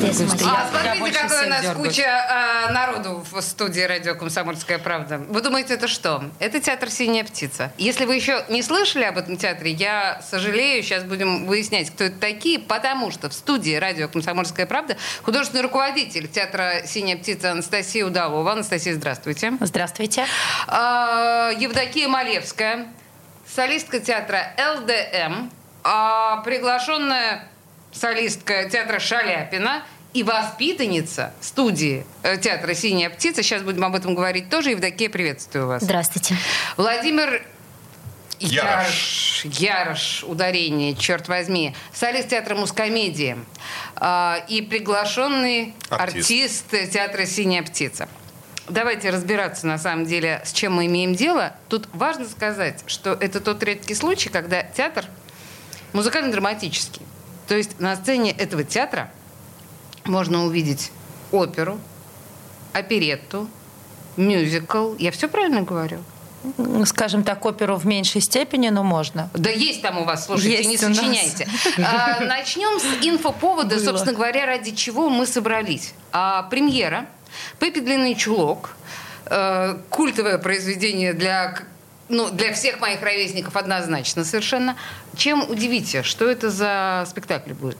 А, смотрите, какой у нас куча э, народу в студии радио «Комсомольская правда». Вы думаете, это что? Это театр «Синяя птица». Если вы еще не слышали об этом театре, я сожалею, сейчас будем выяснять, кто это такие, потому что в студии радио «Комсомольская правда» художественный руководитель театра «Синяя птица» Анастасия Удалова. Анастасия, здравствуйте. Здравствуйте. Э, Евдокия Малевская, солистка театра ЛДМ, э, приглашенная солистка театра Шаляпина и воспитанница студии э, театра «Синяя птица». Сейчас будем об этом говорить тоже. Евдокия, приветствую вас. Здравствуйте. Владимир Ярош. Ярош, Ярош, ударение, черт возьми. Солист театра мускомедии э, и приглашенный артист. Артист. театра «Синяя птица». Давайте разбираться, на самом деле, с чем мы имеем дело. Тут важно сказать, что это тот редкий случай, когда театр музыкально-драматический. То есть на сцене этого театра можно увидеть оперу, оперетту, мюзикл. Я все правильно говорю? Скажем так, оперу в меньшей степени, но можно. Да есть там у вас, слушайте, Есть не сочиняйте. А, начнем с инфоповода, Было. собственно говоря, ради чего мы собрались. А, премьера «Пеппи Длинный чулок», э, культовое произведение для ну, для всех моих ровесников однозначно совершенно. Чем удивите? Что это за спектакль будет?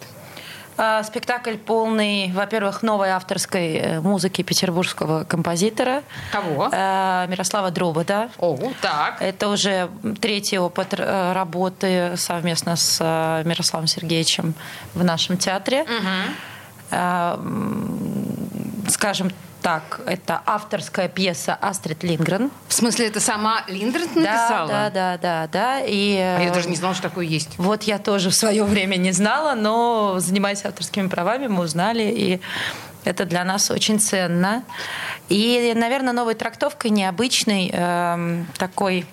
А, Спектакль полный, во-первых, новой авторской э, музыки петербургского композитора Кого? э, Мирослава Дробода. О, так. Это уже третий опыт э, работы совместно с Мирославом Сергеевичем в нашем театре. М, Скажем так, это авторская пьеса Астрид Лингрен. В смысле, это сама Да, написала? да, да, да, да. И, А я э, даже не знала, что такое есть. Вот я тоже в свое время не знала, но занимаясь авторскими правами, мы узнали, и это для нас очень ценно. И, наверное, новой трактовкой необычной, эм, такой,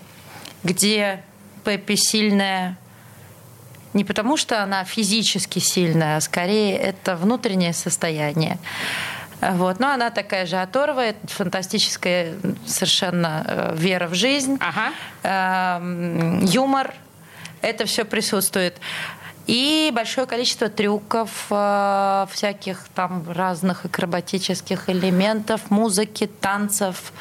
где Пеппи сильная не потому, что она физически сильная, а скорее это внутреннее состояние. Вот. Но она такая же оторвая, фантастическая совершенно э, вера в жизнь Ага. эм, юмор, это все присутствует. И большое количество трюков, э, всяких там разных акробатических элементов, музыки, танцев.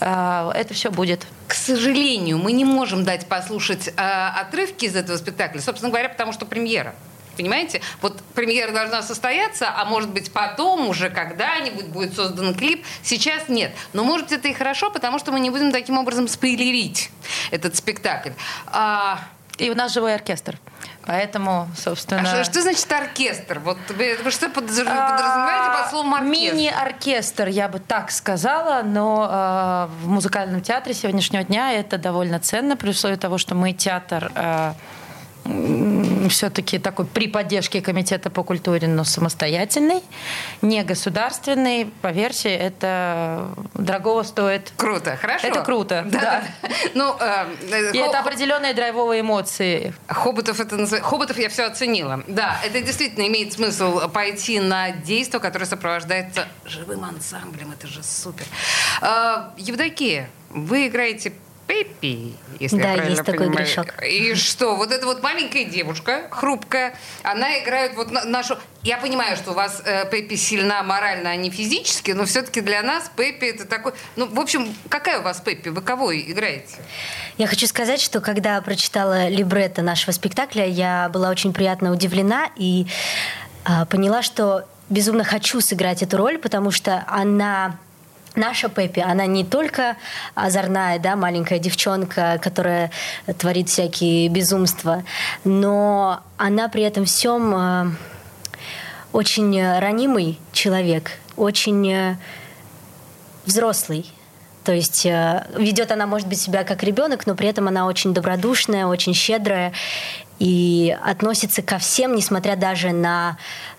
Э, это все будет. К сожалению, мы не можем дать послушать отрывки из этого спектакля, собственно говоря, потому что премьера. Понимаете? Вот премьера должна состояться, а может быть потом уже когда-нибудь будет создан клип. Сейчас нет. Но может это и хорошо, потому что мы не будем таким образом спойлерить этот спектакль. А, И у нас живой оркестр. Поэтому, собственно... а что, что значит оркестр? Вот вы, что подразумеваете А, под словом оркестр? Мини-оркестр, я бы так сказала, но э, в музыкальном театре сегодняшнего дня это довольно ценно, при условии того, что мы театр все-таки такой при поддержке Комитета по культуре, но самостоятельный, не государственный. По версии, это дорогого стоит. Круто, хорошо. Это круто, да. Ну, э, э, И хо- это определенные драйвовые эмоции. Хоботов, это, назыв- Хоботов я все оценила. Да, это действительно имеет смысл пойти на действие, которое сопровождается живым ансамблем. Это же супер. А, Евдокия, вы играете Пеппи, если Да, я правильно есть такой понимаю. грешок. И что, вот эта вот маленькая девушка, хрупкая, она играет вот на- нашу... Я понимаю, что у вас э, Пеппи сильна морально, а не физически, но все-таки для нас Пеппи это такой... Ну, в общем, какая у вас Пеппи? Вы кого играете? Я хочу сказать, что когда прочитала либретто нашего спектакля, я была очень приятно удивлена и а, поняла, что безумно хочу сыграть эту роль, потому что она Наша Пеппи, она не только озорная, да, маленькая девчонка, которая творит всякие безумства, но она при этом всем э, очень ранимый человек, очень э, взрослый. То есть э, ведет она, может быть, себя как ребенок, но при этом она очень добродушная, очень щедрая и относится ко всем, несмотря даже на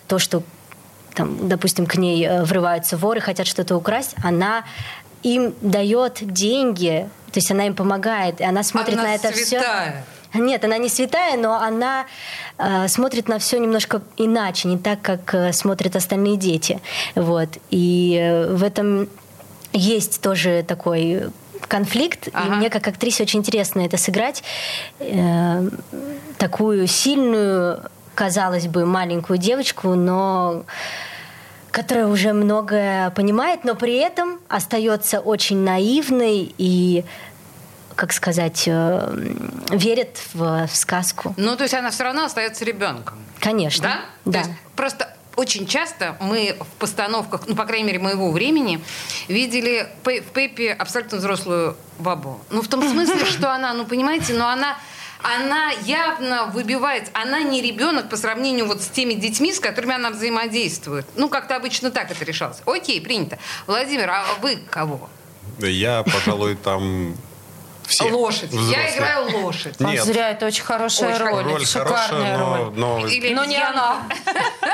то, что, там, допустим, к ней э, врываются воры, хотят что-то украсть, она им дает деньги, то есть она им помогает, и она смотрит Она на это все. святая. Нет, она не святая, но она э, смотрит на все немножко иначе, не так, как э, смотрят остальные дети. Вот. И э, в этом есть тоже такой конфликт, ага. и мне как актрисе очень интересно это сыграть. Э, такую сильную, казалось бы, маленькую девочку, но которая уже многое понимает, но при этом остается очень наивной и как сказать, э, верит в, в сказку. Ну, то есть она все равно остается ребенком. Конечно. Да? Да. То есть просто очень часто мы в постановках, ну, по крайней мере, моего времени, видели в Пеппи абсолютно взрослую бабу. Ну, в том смысле, что она, ну, понимаете, но она она явно выбивается. Она не ребенок по сравнению вот с теми детьми, с которыми она взаимодействует. Ну, как-то обычно так это решалось. Окей, принято. Владимир, а вы кого? Я, пожалуй, там все. Лошадь. Взрослые. Я играю лошадь. Нет. А зря, это очень хорошая очень роль. Роль шикарная хорошая, роль. Но, но... Или но не она.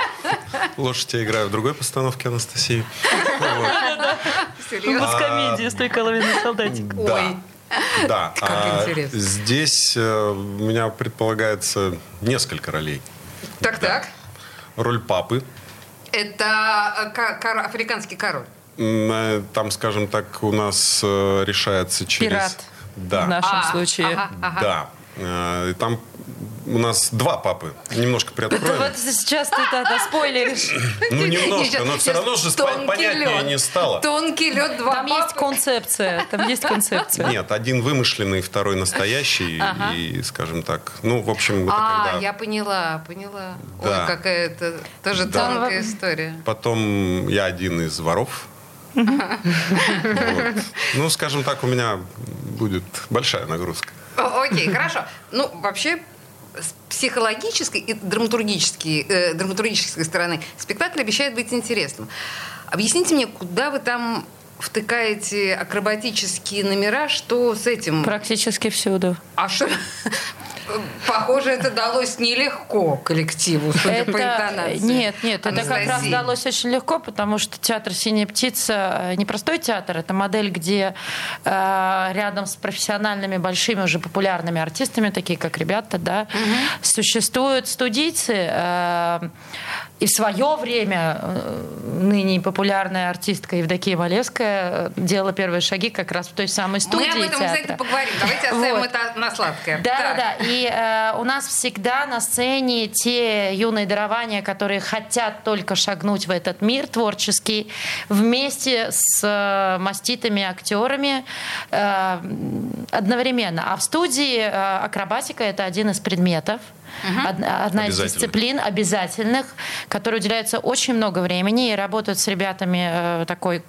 Лошадь я играю в другой постановке Анастасии. Серьезно? В комедии с той половиной солдатик. Да. Да. Как а интересно. Здесь э, у меня предполагается несколько ролей. Так, да. так. Роль папы. Это э, африканский король. Э, там, скажем так, у нас решается через... Пират. Да. В нашем а, случае. Ага, ага. Да. И там у нас два папы. Немножко приоткроем. Это вот сейчас ты это спойлеришь. Ну, немножко, но все равно же понятнее не стало. Тонкий лед, два Там есть концепция. Там есть концепция. Нет, один вымышленный, второй настоящий. И, скажем так, ну, в общем, это А, когда... я поняла, поняла. Ой, какая-то тоже Да. тонкая история. Потом я один из воров. Ну, скажем так, у меня будет большая нагрузка. Окей, хорошо. Ну, вообще, с психологической и драматургической, э, драматургической стороны спектакль обещает быть интересным. Объясните мне, куда вы там втыкаете акробатические номера, что с этим? Практически всюду. А что? Похоже, это далось нелегко коллективу, судя это... по интонации. Нет, нет, Анастасии. это как раз далось очень легко, потому что театр «Синяя птица» не простой театр, это модель, где э, рядом с профессиональными, большими, уже популярными артистами, такие как ребята, да, угу. существуют студийцы, э, и в свое время э, ныне популярная артистка Евдокия Малевская э, делала первые шаги как раз в той самой студии Мы об этом театра. обязательно поговорим. Давайте оставим вот. это на сладкое. Да, да, да. И э, у нас всегда на сцене те юные дарования, которые хотят только шагнуть в этот мир творческий, вместе с э, маститыми актерами э, одновременно. А в студии э, акробатика это один из предметов. Угу. Одна из дисциплин обязательных, которой уделяется очень много времени и работают с ребятами э, такой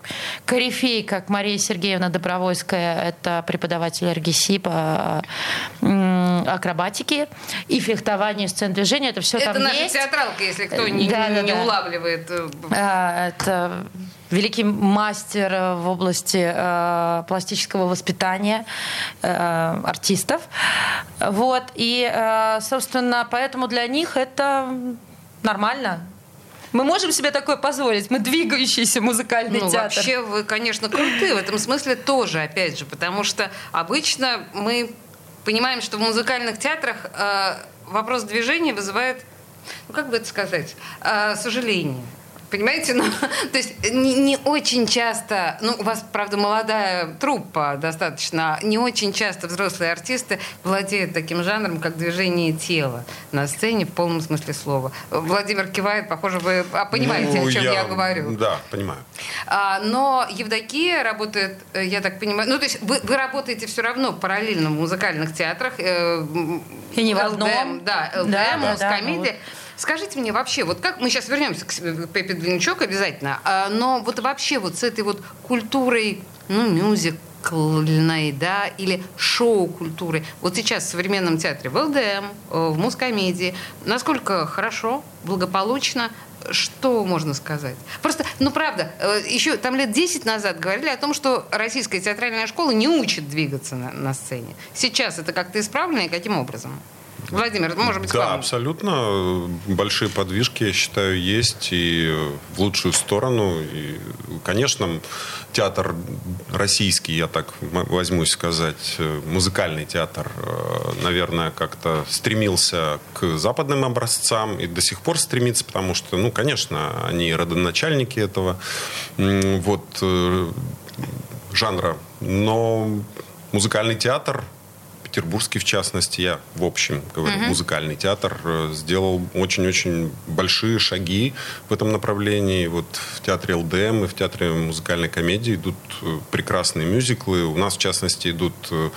корифей, как Мария Сергеевна Добровольская, это преподаватель РГСИ по акробатике и фехтованию сцен движения. Это все это там наша есть. театралка, если кто не, да, не, да, не да. улавливает. Э, а, это великий мастер э, в области э, пластического воспитания э, артистов. Вот. И, э, собственно, поэтому для них это нормально. Мы можем себе такое позволить? Мы двигающийся музыкальный ну, театр. Вообще вы, конечно, крутые в этом смысле тоже, опять же, потому что обычно мы понимаем, что в музыкальных театрах э, вопрос движения вызывает, ну как бы это сказать, э, сожаление. Понимаете? Ну, то есть не, не очень часто, ну, у вас, правда, молодая труппа достаточно, не очень часто взрослые артисты владеют таким жанром, как движение тела на сцене в полном смысле слова. Владимир кивает, похоже, вы а, понимаете, ну, о чем я, я говорю. Да, понимаю. А, но Евдокия работает, э, я так понимаю, ну, то есть вы, вы работаете все равно параллельно в музыкальных театрах. Э, И не в одном. Да, ЛДМ, да, да, да, комедия. Вот. Скажите мне вообще, вот как мы сейчас вернемся к Пепе Длинчок обязательно, а, но вот вообще вот с этой вот культурой, ну, мюзиклной, да, или шоу-культурой, вот сейчас в современном театре, в ЛДМ, э, в мускомедии, насколько хорошо, благополучно, что можно сказать? Просто, ну правда, э, еще там лет 10 назад говорили о том, что российская театральная школа не учит двигаться на, на сцене. Сейчас это как-то исправлено и каким образом? Владимир, может быть, Да, абсолютно. Большие подвижки, я считаю, есть и в лучшую сторону. И, конечно, театр российский, я так возьмусь сказать, э, музыкальный театр, э, наверное, как-то стремился к западным образцам и до сих пор стремится, потому что, ну, конечно, они родоначальники этого вот э, жанра. Но музыкальный театр петербургский, в частности, я в общем говорю, музыкальный театр э, сделал очень-очень большие шаги в этом направлении. Вот в театре ЛДМ и в театре музыкальной комедии идут э, прекрасные мюзиклы. У нас, в частности, идут э,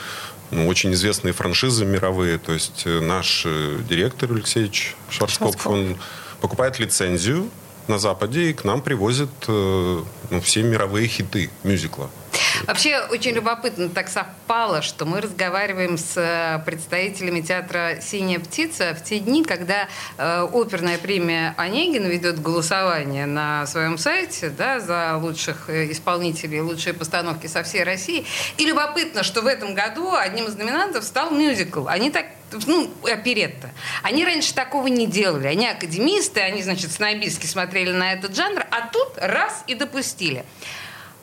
ну, очень известные франшизы мировые. То есть наш директор Алексеевич Шварцкопф, Шварцкопф. он покупает лицензию на Западе и к нам привозит э, ну, все мировые хиты мюзикла. Вообще очень любопытно так совпало, что мы разговариваем с э, представителями театра «Синяя птица» в те дни, когда э, оперная премия Онегина ведет голосование на своем сайте да, за лучших э, исполнителей, лучшие постановки со всей России. И любопытно, что в этом году одним из номинантов стал мюзикл. Они так ну, оперетта. Они раньше такого не делали. Они академисты, они, значит, снобистски смотрели на этот жанр, а тут раз и допустили.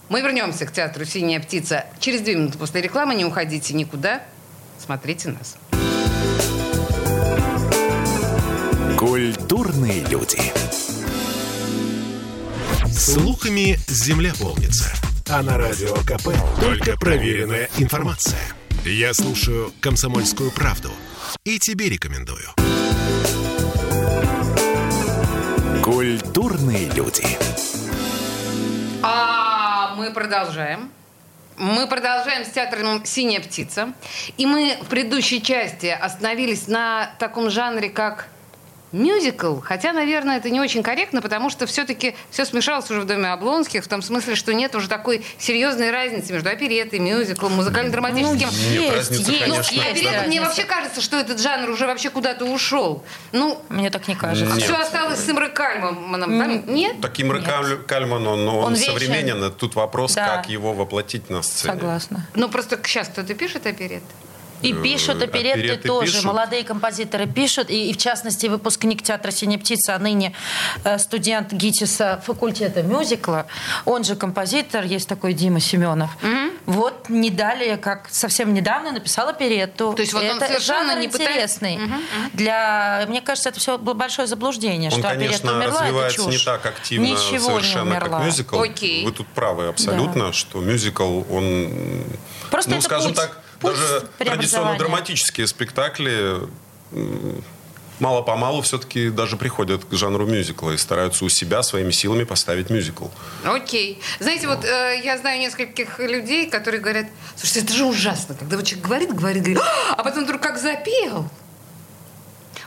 Мы вернемся к театру «Синяя птица» через две минуты после рекламы. Не уходите никуда. Смотрите нас. Культурные люди. Слухами земля полнится. А на радио КП только проверенная информация. Я слушаю «Комсомольскую правду» и тебе рекомендую. Культурные люди. А мы продолжаем. Мы продолжаем с театром «Синяя птица». И мы в предыдущей части остановились на таком жанре, как мюзикл. Хотя, наверное, это не очень корректно, потому что все-таки все смешалось уже в Доме Облонских, в том смысле, что нет уже такой серьезной разницы между оперетой, мюзиклом, музыкально-драматическим. Нет, есть, разница, есть, конечно. есть Оперета, мне разница. вообще кажется, что этот жанр уже вообще куда-то ушел. Ну, Мне так не кажется. Нет. все осталось с Имрой Кальманом. Там Нет? Таким Нет. Каль- Кальман, он, он, вечен. современен. Тут вопрос, Да. как его воплотить на сцене. Согласна. Ну, просто сейчас кто-то пишет оперет. И пишут Э, оперетты оперетты тоже. пишут. Молодые композиторы пишут. И, и в частности, выпускник театра «Синяя птица», а ныне э, студент ГИТИСа факультета мюзикла. Он же композитор, есть такой Дима Семенов. Вот не далее, как совсем недавно написал оперетту. То есть вот он это совершенно жанр не пытается- интересный. Для, мне кажется, это все большое заблуждение, Он, что оперетта конечно, умерла, это развивается не чушь. так активно Ничего совершенно, не умерла. как мюзикл. Окей. Вы тут правы абсолютно, что мюзикл, он, Просто ну, это скажем путь- так, путь даже преобразования. традиционно-драматические спектакли мало-помалу все-таки даже приходят к жанру мюзикла и стараются у себя своими силами поставить мюзикл. Окей. Знаете, вот э, я знаю нескольких людей, которые говорят, слушайте, это же ужасно, когда вот человек говорит, говорит, говорит, а потом вдруг как запел.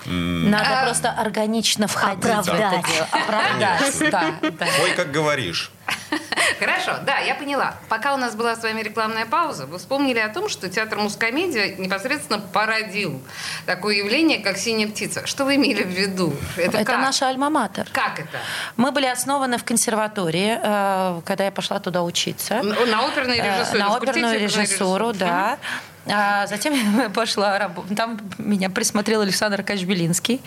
Надо А- просто органично входить в Оправдать. это дело. Оправдать. Да, да. Ой, как говоришь. Хорошо, да, я поняла. Пока у нас была с вами рекламная пауза, вы вспомнили о том, что театр мускомедия непосредственно породил такое явление, как «Синяя птица». Что вы имели в виду? Это, Это как? наша альма-матер. Как это? Мы были основаны в консерватории, э, когда я пошла туда учиться. На оперной Э, режиссуре? На оперную режиссуру, да. А затем я пошла работать. Там меня присмотрел Александр Качбелинский.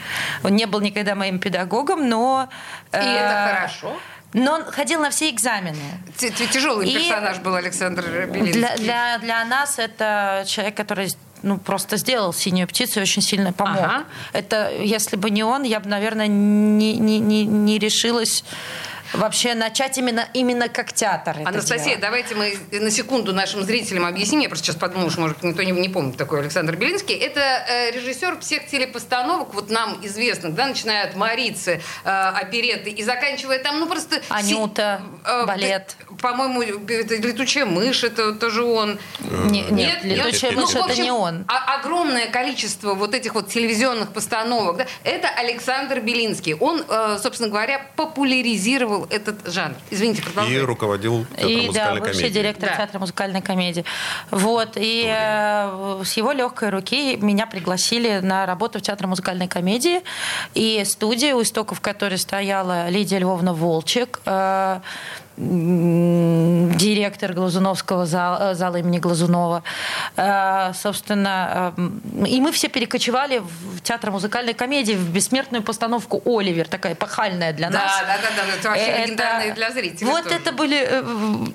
Он не был никогда моим педагогом, но... И э, это хорошо. Но он ходил на все экзамены. Тяжелый И персонаж был Александр Белинский. Для, для, для нас это человек, который ну, просто сделал синюю птицу и очень сильно помог. Ага. Это, если бы не он, я бы, наверное, не, не, не, не решилась вообще начать именно, именно как театр. Анастасия, делать. давайте мы на секунду нашим зрителям объясним. Я просто сейчас подумала, что, может, никто не, не помнит такой Александр Белинский. Это э, режиссер всех телепостановок, вот нам известных, да, начиная от Марицы, э, опереты и заканчивая там, ну просто... си- Анюта, э, балет. э, По-моему, это «Летучая мышь», это тоже он. Не- нет, «Летучая нет, мышь» нет. Ну, это общем, не он. о- огромное количество вот этих вот телевизионных постановок, да, это Александр Белинский. Он, э, собственно говоря, популяризировал этот жанр. Извините, И продолжайте. руководил театром И да, музыкальной бывший комедии. директор Да. театра музыкальной комедии. Вот. И э, с его легкой руки меня пригласили на работу в театр музыкальной комедии. И студия, у истоков которой стояла Лидия Львовна Волчек, э, директор Глазуновского зала, зала имени Глазунова. Собственно, и мы все перекочевали в театр музыкальной комедии, в бессмертную постановку «Оливер», такая пахальная для да, нас. Да, да, да, это вообще легендарная для зрителей Вот тоже. это были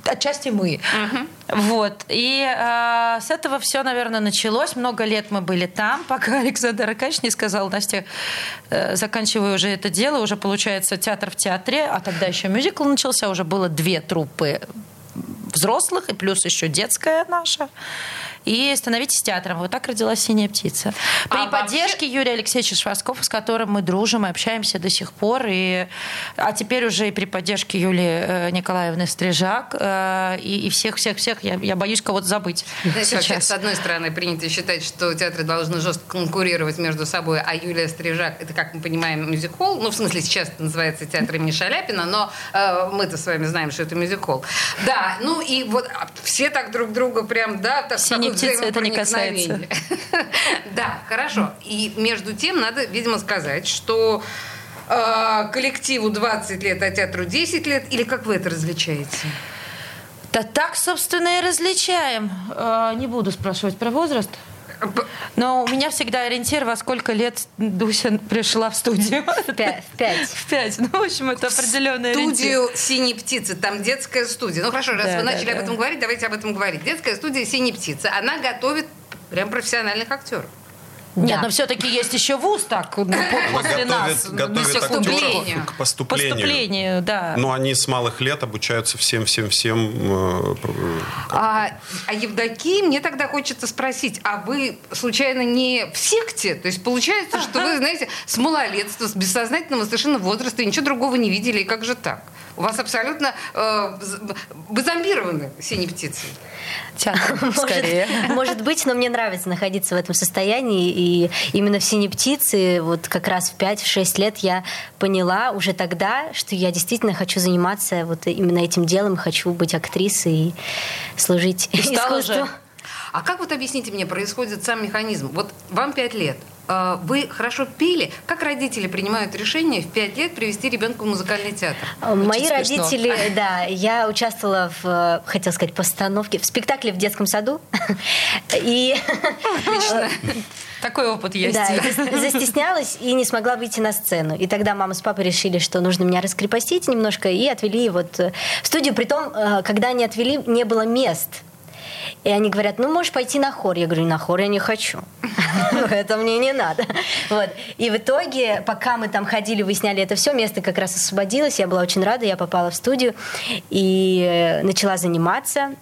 отчасти мы. Угу. Вот. И э, с этого все, наверное, началось. Много лет мы были там, пока Александр Акач не сказал, Настя, э, заканчиваю уже это дело, уже получается театр в театре, а тогда еще мюзикл начался, уже было две труппы взрослых и плюс еще детская наша и становитесь театром. Вот так родилась «Синяя птица». При а поддержке вообще... Юрия Алексеевича Шварцкого, с которым мы дружим и общаемся до сих пор. И... А теперь уже и при поддержке Юлии э, Николаевны Стрижак э, и всех-всех-всех. Я, я боюсь кого-то забыть Знаете, вообще, с одной стороны, принято считать, что театры должны жестко конкурировать между собой, а Юлия Стрижак, это, как мы понимаем, мюзик-холл. Ну, в смысле, сейчас это называется театр имени Шаляпина, но э, мы-то с вами знаем, что это мюзик-холл. Да, ну и вот а, все так друг друга прям, да, так, Синий птицы это не касается. Да, хорошо. И между тем надо, видимо, сказать, что э, коллективу 20 лет, а театру 10 лет, или как вы это различаете? Да так, собственно, и различаем. Э, не буду спрашивать про возраст. Но у меня всегда ориентир, во сколько лет Дуся пришла в студию. В пять. В пять. Ну, в общем, это определенный Студию «Синей птицы». Там детская студия. Ну, хорошо, раз да, вы да, начали да. об этом говорить, давайте об этом говорить. Детская студия «Синей птицы». Она готовит прям профессиональных актеров. Нет, да. но все-таки есть еще вуз так ну, после нас. Готовят актеров к поступлению. Поступлению, да. Но они с малых лет обучаются всем-всем-всем. Э, а, а Евдокии, мне тогда хочется спросить, а вы случайно не в секте? То есть получается, что вы, знаете, с малолетства, с бессознательного совершенно возраста ничего другого не видели, и как же так? У вас абсолютно э, вы зомбированы синей птицей. Скорее. Может, может быть, но мне нравится находиться в этом состоянии. И именно в «Синей птице» вот как раз в 5-6 лет я поняла уже тогда, что я действительно хочу заниматься вот именно этим делом, хочу быть актрисой и служить и искусству. Же. А как вот объясните мне, происходит сам механизм? Вот вам 5 лет, вы хорошо пели. Как родители принимают решение в 5 лет привести ребенка в музыкальный театр? А, мои Очень родители, смешно. да, я участвовала в, хотел сказать, постановке, в спектакле в детском саду. И... Отлично. Такой опыт есть. Да, застеснялась и не смогла выйти на сцену. И тогда мама с папой решили, что нужно меня раскрепостить немножко, и отвели вот в студию. Притом, э, когда они отвели, не было мест. И они говорят, ну, можешь пойти на хор. Я говорю, на хор я не хочу. Это мне не надо. Вот. И в итоге, пока мы там ходили, выясняли это все, место как раз освободилось. Я была очень рада, я попала в студию и э, начала заниматься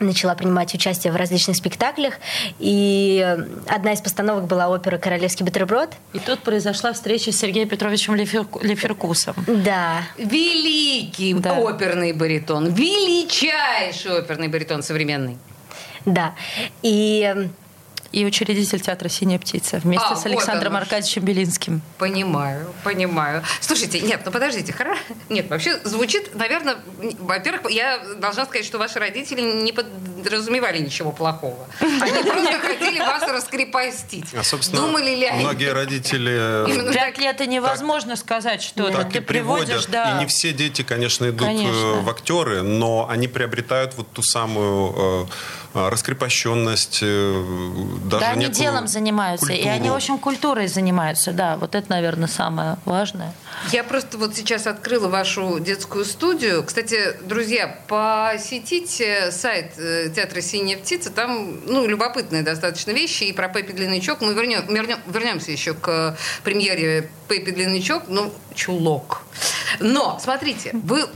начала принимать участие в различных спектаклях. И одна из постановок была опера «Королевский бутерброд». И тут произошла встреча с Сергеем Петровичем Леферкусом. Да. Великий да. оперный баритон. Величайший оперный баритон современный. Да. И и учредитель театра «Синяя птица» вместе а, с Александром вот Аркадьевичем Белинским. Понимаю, понимаю. Слушайте, нет, ну подождите, хорошо. Нет, вообще звучит, наверное, во-первых, я должна сказать, что ваши родители не подразумевали ничего плохого. Они просто хотели вас раскрепостить. А, собственно, Думали ли они? Многие родители... Пять лет и невозможно сказать, что так ты приводишь, да. И не все дети, конечно, идут э, в актеры, но они приобретают вот ту самую э, раскрепощенность, э, даже да, они делом занимаются, культуру. и они, в общем, культурой занимаются, да, вот это, наверное, самое важное. Я просто вот сейчас открыла вашу детскую студию. Кстати, друзья, посетите сайт э, театра «Синяя птица», там, ну, любопытные достаточно вещи, и про Пеппи Длиннячок. Мы вернем, вернем, вернемся еще к премьере Пеппи Длиннячок, ну, чулок. Но, смотрите, вы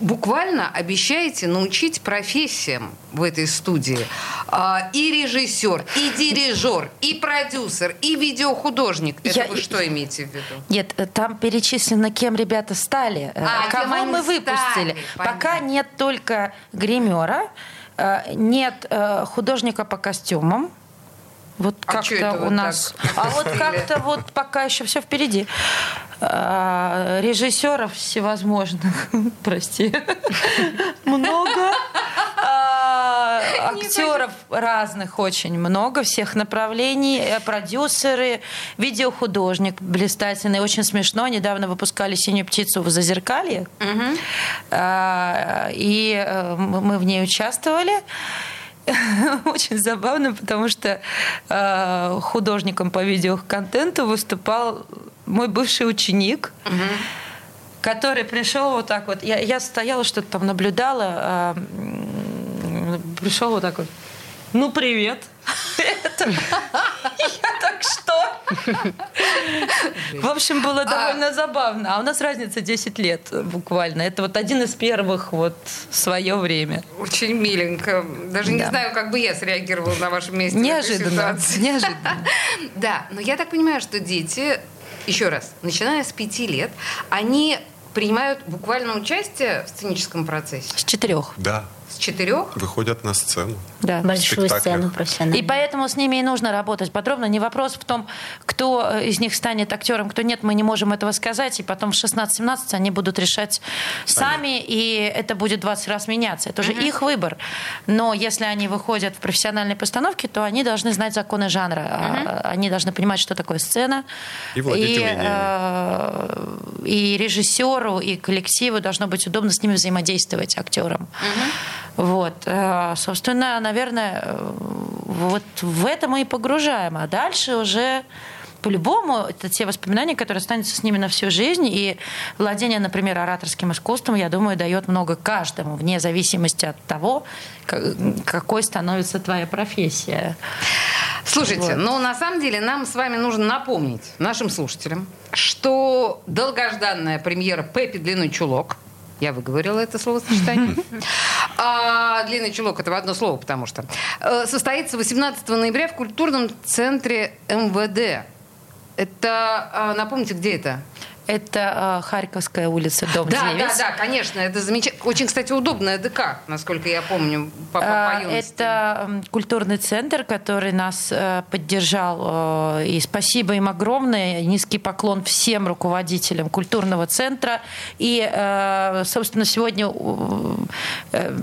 буквально обещаете научить профессиям в этой студии а, и режиссер, и дирижер, и продюсер, и видеохудожник. Это Я... вы что имеете в виду? Нет, там перечислено, кем ребята стали, э, а, кого мы выпустили. Стали? Пока нет только гримера, э, нет э, художника по костюмам, вот а как-то у нас. А вот как-то вот пока еще все впереди. А, режиссеров всевозможных, прости, много. А, актеров разных очень много, всех направлений. Э, продюсеры, видеохудожник блистательный, очень смешно. Недавно выпускали «Синюю птицу» в Зазеркалье. Угу. И э, мы в ней участвовали. Очень забавно, потому что э, художником по видеоконтенту выступал мой бывший ученик. Угу который пришел вот так вот. Я, я стояла, что-то там наблюдала, а, пришел вот так вот. Ну, привет. В общем, было а довольно забавно. А у нас разница 10 лет буквально. Это вот один из первых вот в свое время. Очень миленько. Даже не знаю, как бы я среагировала на вашем месте. Неожиданно. Неожиданно. Да, но я так понимаю, что дети, еще раз, начиная с пяти лет, они принимают буквально участие в сценическом процессе? С четырех. Да. С четырех? Выходят на сцену. Да. Большую сцену профессионально. И поэтому с ними и нужно работать подробно. Не вопрос в том, кто э, из них станет актером, кто нет, мы не можем этого сказать. И потом в 16-17 они будут решать сами, сами и это будет 20 раз меняться. Это уже uh-huh. их выбор. Но если они выходят в профессиональной постановке, то они должны знать законы жанра. Uh-huh. Они должны понимать, что такое сцена. И владеть и, э, и режиссеру, и коллективу должно быть удобно с ними взаимодействовать, актерам. Uh-huh. Вот. Э, собственно, наверное, вот в это мы и погружаем. А дальше уже по-любому это те воспоминания, которые останутся с ними на всю жизнь. И владение, например, ораторским искусством, я думаю, дает много каждому, вне зависимости от того, какой становится твоя профессия. Слушайте, вот. ну на самом деле нам с вами нужно напомнить нашим слушателям, что долгожданная премьера «Пеппи длинный чулок» Я выговорила это словосочетание. А, длинный чулок это одно слово, потому что э, состоится 18 ноября в культурном центре МВД. Это, а, напомните, где это? Это э, Харьковская улица, дом да, 9. Да, да, конечно. Это замечательно. Очень, кстати, удобная ДК, насколько я помню, по, по, по Это культурный центр, который нас э, поддержал. Э, и спасибо им огромное. Низкий поклон всем руководителям культурного центра. И, э, собственно, сегодня э,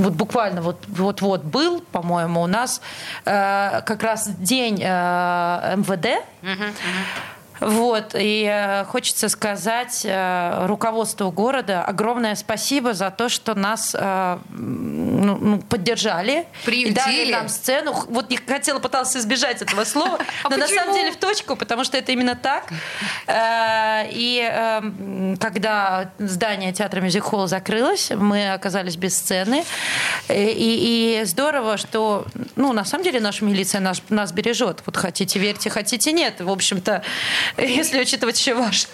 вот буквально вот, вот-вот был, по-моему, у нас э, как раз день э, МВД. Uh-huh, uh-huh. Вот, и э, хочется сказать э, руководству города огромное спасибо за то, что нас э, ну, ну, поддержали. Приютили. И дали нам сцену. Вот я хотела, пыталась избежать этого слова, а но на самом деле в точку, потому что это именно так. И эм, когда здание театра Мюзик Холл закрылось, мы оказались без сцены. И, и здорово, что, ну, на самом деле наша милиция нас, нас бережет. Вот хотите верьте, хотите нет. В общем-то, если учитывать еще ваш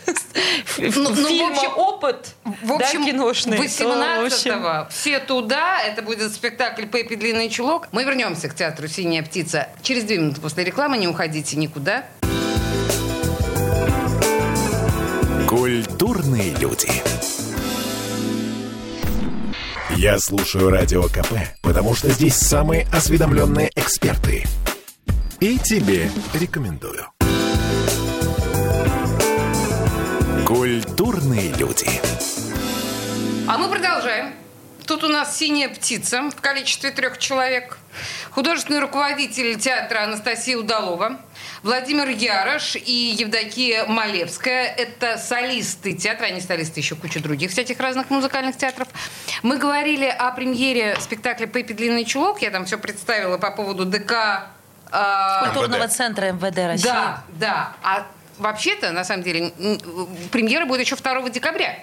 ну, ну, фильм, опыт в общем, да, киношный. 18-го все туда, это будет спектакль «Пеппи Длинный чулок». Мы вернемся к театру «Синяя птица» через две минуты после рекламы, не уходите никуда. Культурные люди. Я слушаю Радио КП, потому что здесь самые осведомленные эксперты. И тебе рекомендую. Культурные люди. А мы продолжаем. Тут у нас синяя птица в количестве трех человек. Художественный руководитель театра Анастасия Удалова. Владимир Ярош и Евдокия Малевская. Это солисты театра, они солисты еще куча других всяких разных музыкальных театров. Мы говорили о премьере спектакля «Пеппи Длинный чулок». Я там все представила по поводу ДК... Э, Культурного МВД. центра МВД России. Да, да. А вообще-то, на самом деле, премьера будет еще 2 декабря.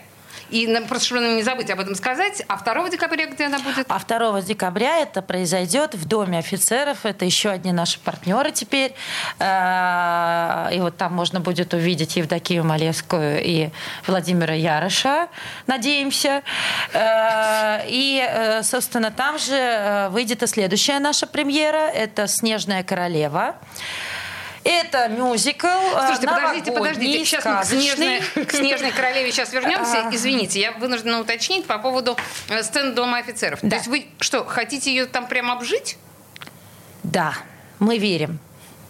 И просто чтобы не забыть об этом сказать. А 2 декабря где она будет? А 2 декабря это произойдет в Доме офицеров. Это еще одни наши партнеры теперь. Э, и вот там можно будет увидеть Евдокию Малевскую и Владимира Ярыша, надеемся. Э, и, э, собственно, там же выйдет и следующая наша премьера. Это «Снежная королева». Это мюзикл. Э, Слушайте, подождите, подождите. Сейчас мы к снежной, к снежной королеве сейчас вернемся. Извините, я вынуждена уточнить по поводу э, сцены Дома офицеров. Да. То есть вы что, хотите ее там прямо обжить? Да, мы верим.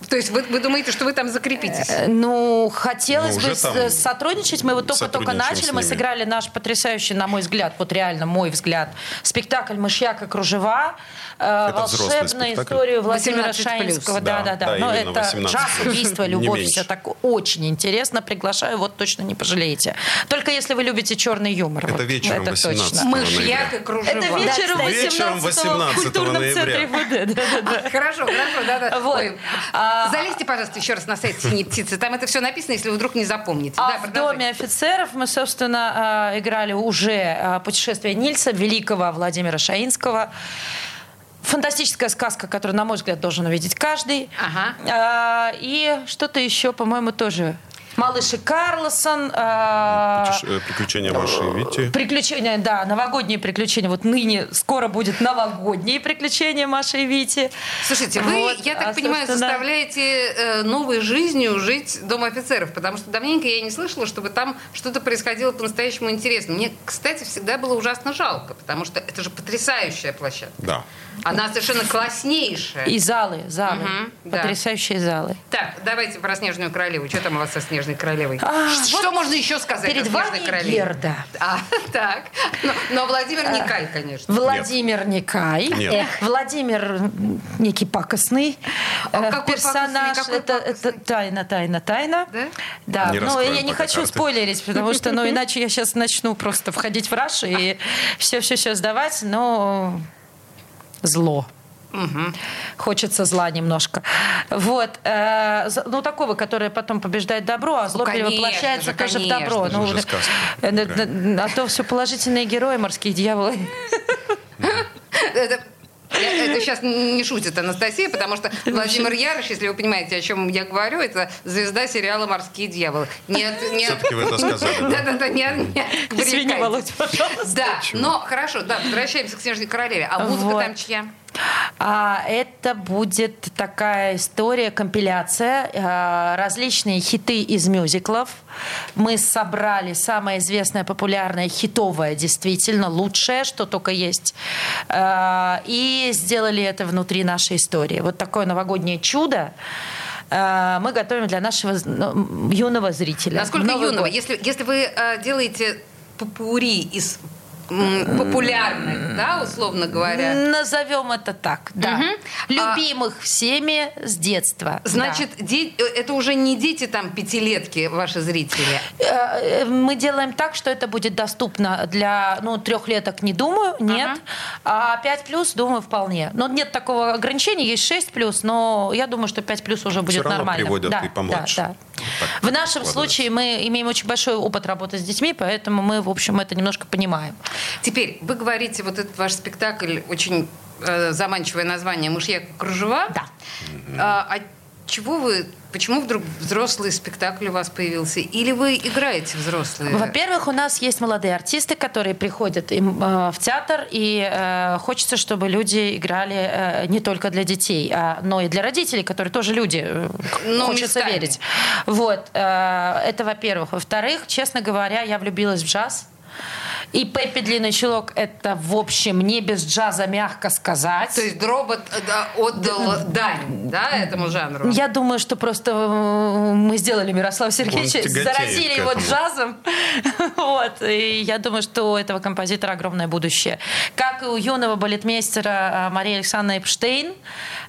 То есть вы, вы думаете, что вы там закрепитесь? Э, Ну, хотелось Ну, бы с- там сотрудничать. Мы вот только-только начали. Мы сыграли наш потрясающий, на мой взгляд, вот реально мой взгляд, спектакль «Мышьяк и кружева». э, Это спектакль? историю Владимира 18+. Шаинского. Да, да, Да, да. да, Но это 18+. джаз, убийство, любовь, все так очень интересно. Приглашаю, вот точно не пожалеете. Только если вы любите черный юмор. Это вот, вечером это 18 точно. Мышьяк и кружева. Это вечером Вечером 18 в 18 культурном ноября. центре. Да, да, да. Хорошо, хорошо, да-да. Вот. Ой, А- Залезьте, пожалуйста, еще раз на сайт «Синей птицы». Там это все написано, если вы вдруг не запомните. А Да, в. Доме офицеров мы, собственно, э, играли уже э, путешествие Нильса, великого Владимира Шаинского. Фантастическая сказка, которую, на мой взгляд, должен увидеть каждый. Ага. А, И что-то еще, по-моему, тоже. Малыш и Карлсон. Путеш- э, Приключения Маши и Вити. Приключения, да, новогодние приключения. Вот ныне скоро будет новогодние приключения Маши и Вити. Слушайте, вы, Вот, я так а, понимаю, собственно, заставляете э, новой жизнью жить Дом офицеров, потому что давненько я не слышала, чтобы там что-то происходило по-настоящему интересно. Мне, кстати, всегда было ужасно жалко, потому что это же потрясающая площадка. Да. Она совершенно класснейшая. И залы, залы. Да. Потрясающие залы. Так, давайте про Снежную Королеву. Что там у вас со Снежной Королевой? А, Что можно еще сказать Перед о Снежной вами Королеве? Герда. А, так. Но, но Владимир Никай, конечно. Владимир Никай. Нет. Эх, Владимир некий пакостный А э, какой персонаж. пакостный, какой это, это тайна, тайна, тайна. Да? Да, Не но раскроем я не хочу карты. спойлерить, потому что, ну, иначе я сейчас начну просто входить в раш и все-все-все сдавать, но зло. Хочется зла немножко. Вот. э, ну, такого, которое потом побеждает добро, а зло конечно перевоплощается же, тоже в конечно добро. же. Ну, Уже э, э, а то все положительные герои, морские дьяволы. Это, я- это сейчас не шутит Анастасия, потому что Владимир Ярош, если вы понимаете, о чем я говорю, это звезда сериала «Морские дьяволы». Нет, нет. Всё-таки вы это сказали, да? Да-да-да, не, не Извини. Володь, пожалуйста. Да, но хорошо, да, возвращаемся к «Снежной королеве». А музыка там чья? А это будет такая история, компиляция, э, различные хиты из мюзиклов. Мы собрали самое известное, популярное, хитовое, действительно лучшее, что только есть, Э, и сделали это внутри нашей истории. Вот такое новогоднее чудо э, мы готовим для нашего ну, юного зрителя. Насколько Новый юного? год. Если, если вы делаете попури из популярных, да, условно говоря, Назовем это так, да. Мгм. Любимых всеми с детства. да. значит, де- э, это уже не дети там пятилетки, ваши зрители. Э, Мы делаем так, что это будет доступно для ну, трехлеток, не думаю, нет. А 5 плюс, думаю, вполне. Но нет такого ограничения, есть 6 плюс, но я думаю, что 5 плюс уже будет равно нормально. приводят да, и помладше. Да, да. Так В нашем случае мы имеем очень большой опыт работы с детьми, поэтому мы, в общем, это немножко понимаем. Теперь, вы говорите, вот этот ваш спектакль, очень э, заманчивое название «Мышьяк кружева». Да. А, а чего вы, почему вдруг взрослый спектакль у вас появился? Или вы играете взрослые? Во-первых, у нас есть молодые артисты, которые приходят им, э, в театр, и э, хочется, чтобы люди играли э, не только для детей, а, но и для родителей, которые тоже люди. Ну, хочется местами. верить. Вот. э, это во-первых. Во-вторых, честно говоря, я влюбилась в джаз. И Пеппи Длинный Чулок – это, в общем, не без джаза, мягко сказать. То есть Дробот э, да, отдал дань, да, этому жанру? Я думаю, что просто э, мы сделали Мирослава Сергеевича, заразили его джазом. Вот. И я думаю, что у этого композитора огромное будущее. Как и у юного балетмейстера э, Марии Александровны Эпштейн.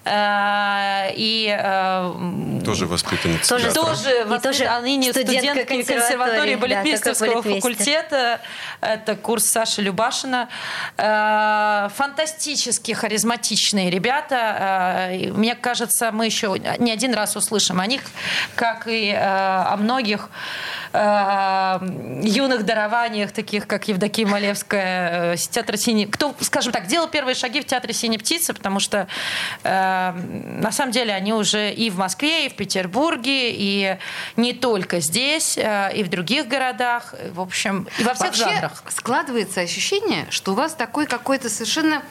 И э, Тоже воспитанница Тоже театра. тоже, И тоже а ныне студентка студентки консерватории, консерватории балетмейстерского балетмейстер. факультета. Это курс Саши Любашина. Э, Фантастически харизматичные ребята. Э, Мне кажется, мы еще не один раз услышим о них, как и э, о многих юных дарованиях, таких как Евдокия Малевская, э, с театра «Синий». Кто, скажем так, делал первые шаги в театре «Синей птицы», потому что э, на самом деле они уже и в Москве, и в Петербурге, и не только здесь, э, и в других городах, в общем, и во всех Вообще жанрах. складывается ощущение, что у вас такой какой-то совершенно,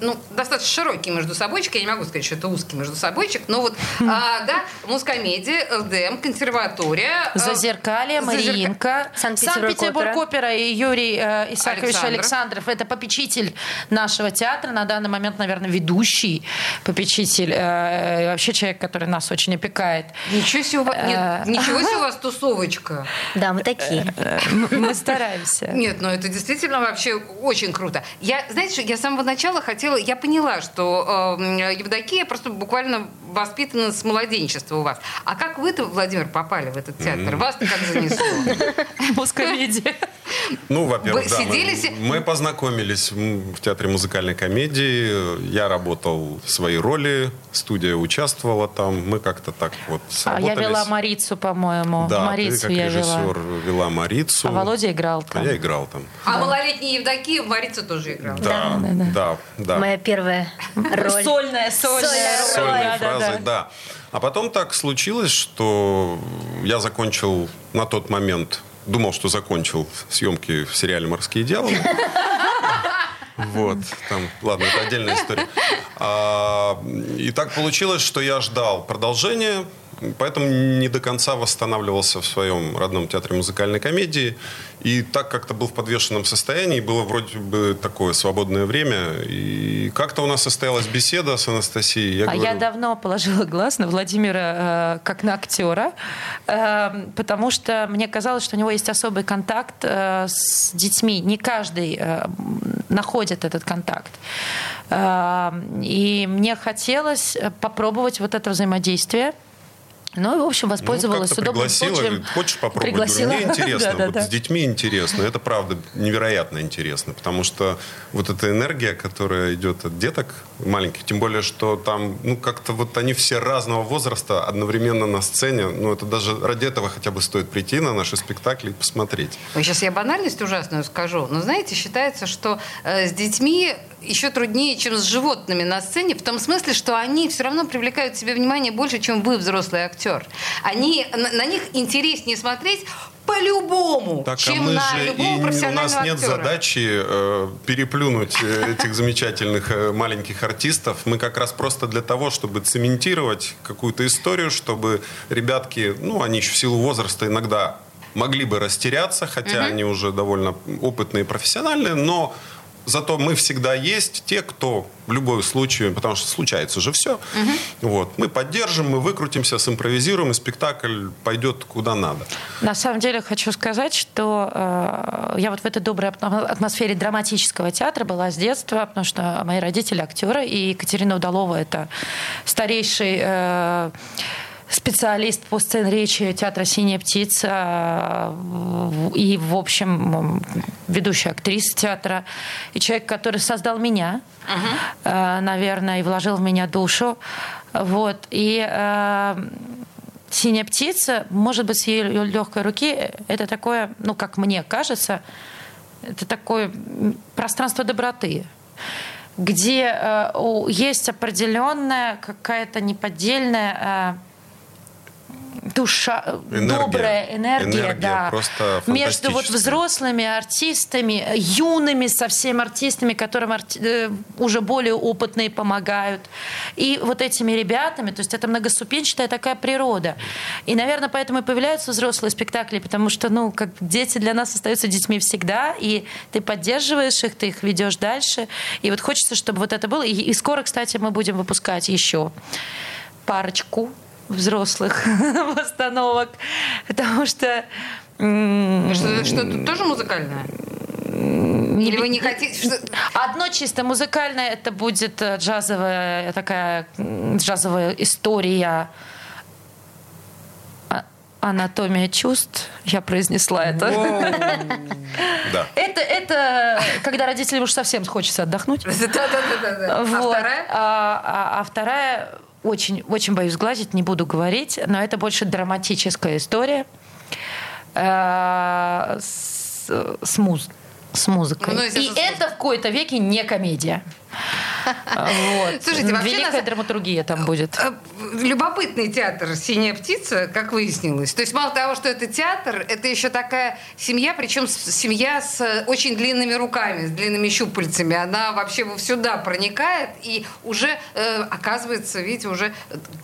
ну, достаточно широкий между собойчик, я не могу сказать, что это узкий между собойчик, но вот, а, да, мускомедия, ЛДМ, консерватория. Зазеркалье, Зазеркалье, Мариинка, Санкт-Петербург, опера и Юрий э, Исакович Александров. Александров. Это попечитель нашего театра, на данный момент, наверное, ведущий попечитель, э, вообще человек, который нас очень опекает. Ничего себе у вас, нет, э, ничего себе у вас тусовочка. Да, мы такие. Э, мы стараемся. Нет, но это действительно вообще очень круто. Я, знаете, я с самого начала хотела, я поняла, что э, Евдокия просто буквально воспитана с младенчества у вас. А как вы-то, Владимир, попали в этот театр? Вас-то как занесло? Мускомедия. Ну, во-первых, да, мы, мы познакомились в театре музыкальной комедии. Я работал в своей роли, студия участвовала там. Мы как-то так вот А я вела Марицу, по-моему. Да, Марицу ты как я режиссер вела. вела Марицу. А Володя играл там. А я играл там. А да. малолетний Евдокия в Марицу тоже играл. Да, да, да. да, да. Моя первая роль. Сольная, сольная роль. Сольной да, фразой, да. да. А потом так случилось, что я закончил на тот момент думал, что закончил съемки в сериале «Морские дела». Вот, там, ладно, это отдельная история. А, и так получилось, что я ждал продолжения, поэтому не до конца восстанавливался в своем родном театре музыкальной комедии. И так как-то был в подвешенном состоянии, было вроде бы такое свободное время. И как-то у нас состоялась беседа с Анастасией. Я а говорю... я давно положила глаз на Владимира э, как на актера, э, потому что мне казалось, что у него есть особый контакт э, с детьми. Не каждый э, находит этот контакт. Э, и мне хотелось попробовать вот это взаимодействие ну, и, в общем, воспользовалась ну, удобным случаем. Хочешь попробовать? Пригласила. Говорю, мне интересно. да, вот да, с детьми интересно. Это, правда, невероятно интересно. Потому что вот эта энергия, которая идет от деток маленьких, тем более, что там, ну, как-то вот они все разного возраста одновременно на сцене. Ну, это даже ради этого хотя бы стоит прийти на наши спектакли и посмотреть. Ой, сейчас я банальность ужасную скажу. Но, знаете, считается, что э, с детьми еще труднее, чем с животными на сцене, в том смысле, что они все равно привлекают к себе внимание больше, чем вы, взрослый актер. Они, на, на них интереснее смотреть по-любому, так, чем а мы на же любого и У нас нет актера. задачи э, переплюнуть э, этих замечательных э, маленьких артистов. Мы как раз просто для того, чтобы цементировать какую-то историю, чтобы ребятки, ну, они еще в силу возраста иногда могли бы растеряться, хотя угу. они уже довольно опытные и профессиональные, но Зато мы всегда есть те, кто в любой случае, потому что случается же все, угу. вот, мы поддержим, мы выкрутимся, симпровизируем, и спектакль пойдет куда надо. На самом деле хочу сказать, что э, я вот в этой доброй атмосфере драматического театра была с детства, потому что мои родители актеры, и Екатерина Удалова это старейший э, специалист по сцен-речи театра «Синяя птица» и, в общем, ведущая актриса театра, и человек, который создал меня, uh-huh. наверное, и вложил в меня душу. Вот. И э, «Синяя птица», может быть, с ее легкой руки, это такое, ну, как мне кажется, это такое пространство доброты где э, есть определенная какая-то неподдельная э, душа, энергия. добрая энергия, энергия да, просто между вот взрослыми артистами, юными совсем артистами, которым арти... Э, уже более опытные помогают, и вот этими ребятами, то есть это многоступенчатая такая природа. И, наверное, поэтому и появляются взрослые спектакли, потому что, ну, как дети для нас остаются детьми всегда, и ты поддерживаешь их, ты их ведешь дальше, и вот хочется, чтобы вот это было. И, и скоро, кстати, мы будем выпускать еще парочку взрослых постановок, потому что... Что, что тоже музыкальное? Или вы не хотите... Что... Одно чисто музыкальное, это будет э, джазовая такая джазовая история а, анатомия чувств. Я произнесла это. Да. Это, это когда родителям уж совсем хочется отдохнуть. Да, да, да, да. А вторая? А, а, а вторая очень, очень боюсь сглазить, не буду говорить, но это больше драматическая история э, с, с, муз, с музыкой. Ну, И это в какой-то веке не комедия. Вот. Слушайте, вообще Великая нас- драматургия там будет. Э, Любопытный театр «Синяя птица», как выяснилось. То есть мало того, что это театр, это еще такая семья, причем семья с очень длинными руками, с длинными щупальцами. Она вообще во сюда проникает, и уже, э, оказывается, видите, уже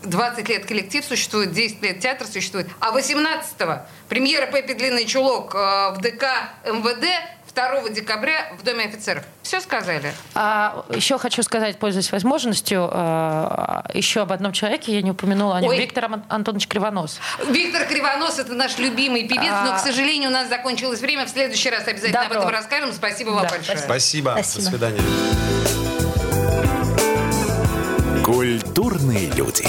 20 лет коллектив существует, 10 лет театр существует. А 18-го премьера «Пеппи Длинный чулок» э, в ДК МВД 2 декабря в Доме офицеров. Все сказали? А, еще хочу сказать, пользуясь возможностью, э, еще об одном человеке, я не упомянула о нем, Ой. Виктор Ан- Антонович Кривонос. Виктор Кривонос это наш любимый певец, но, к А. сожалению, у нас закончилось время. В следующий раз обязательно об Добро. этом расскажем. Спасибо вам Да, большое. Спасибо. Спасибо. До свидания. Культурные люди.